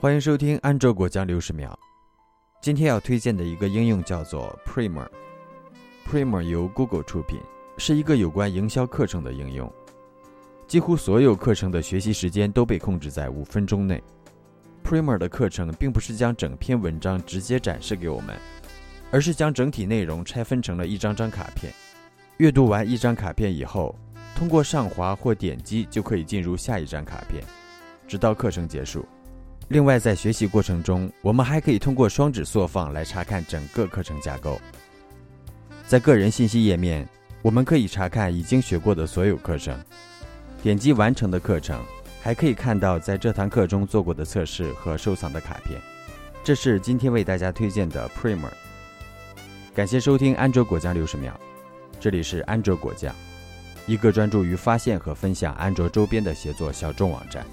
欢迎收听安卓果酱六十秒。今天要推荐的一个应用叫做 Primer。Primer 由 Google 出品，是一个有关营销课程的应用。几乎所有课程的学习时间都被控制在五分钟内。Primer 的课程并不是将整篇文章直接展示给我们，而是将整体内容拆分成了一张张卡片。阅读完一张卡片以后，通过上滑或点击就可以进入下一张卡片，直到课程结束。另外，在学习过程中，我们还可以通过双指缩放来查看整个课程架构。在个人信息页面，我们可以查看已经学过的所有课程。点击完成的课程，还可以看到在这堂课中做过的测试和收藏的卡片。这是今天为大家推荐的 Primer。感谢收听安卓果酱六十秒，这里是安卓果酱，一个专注于发现和分享安卓周边的协作小众网站。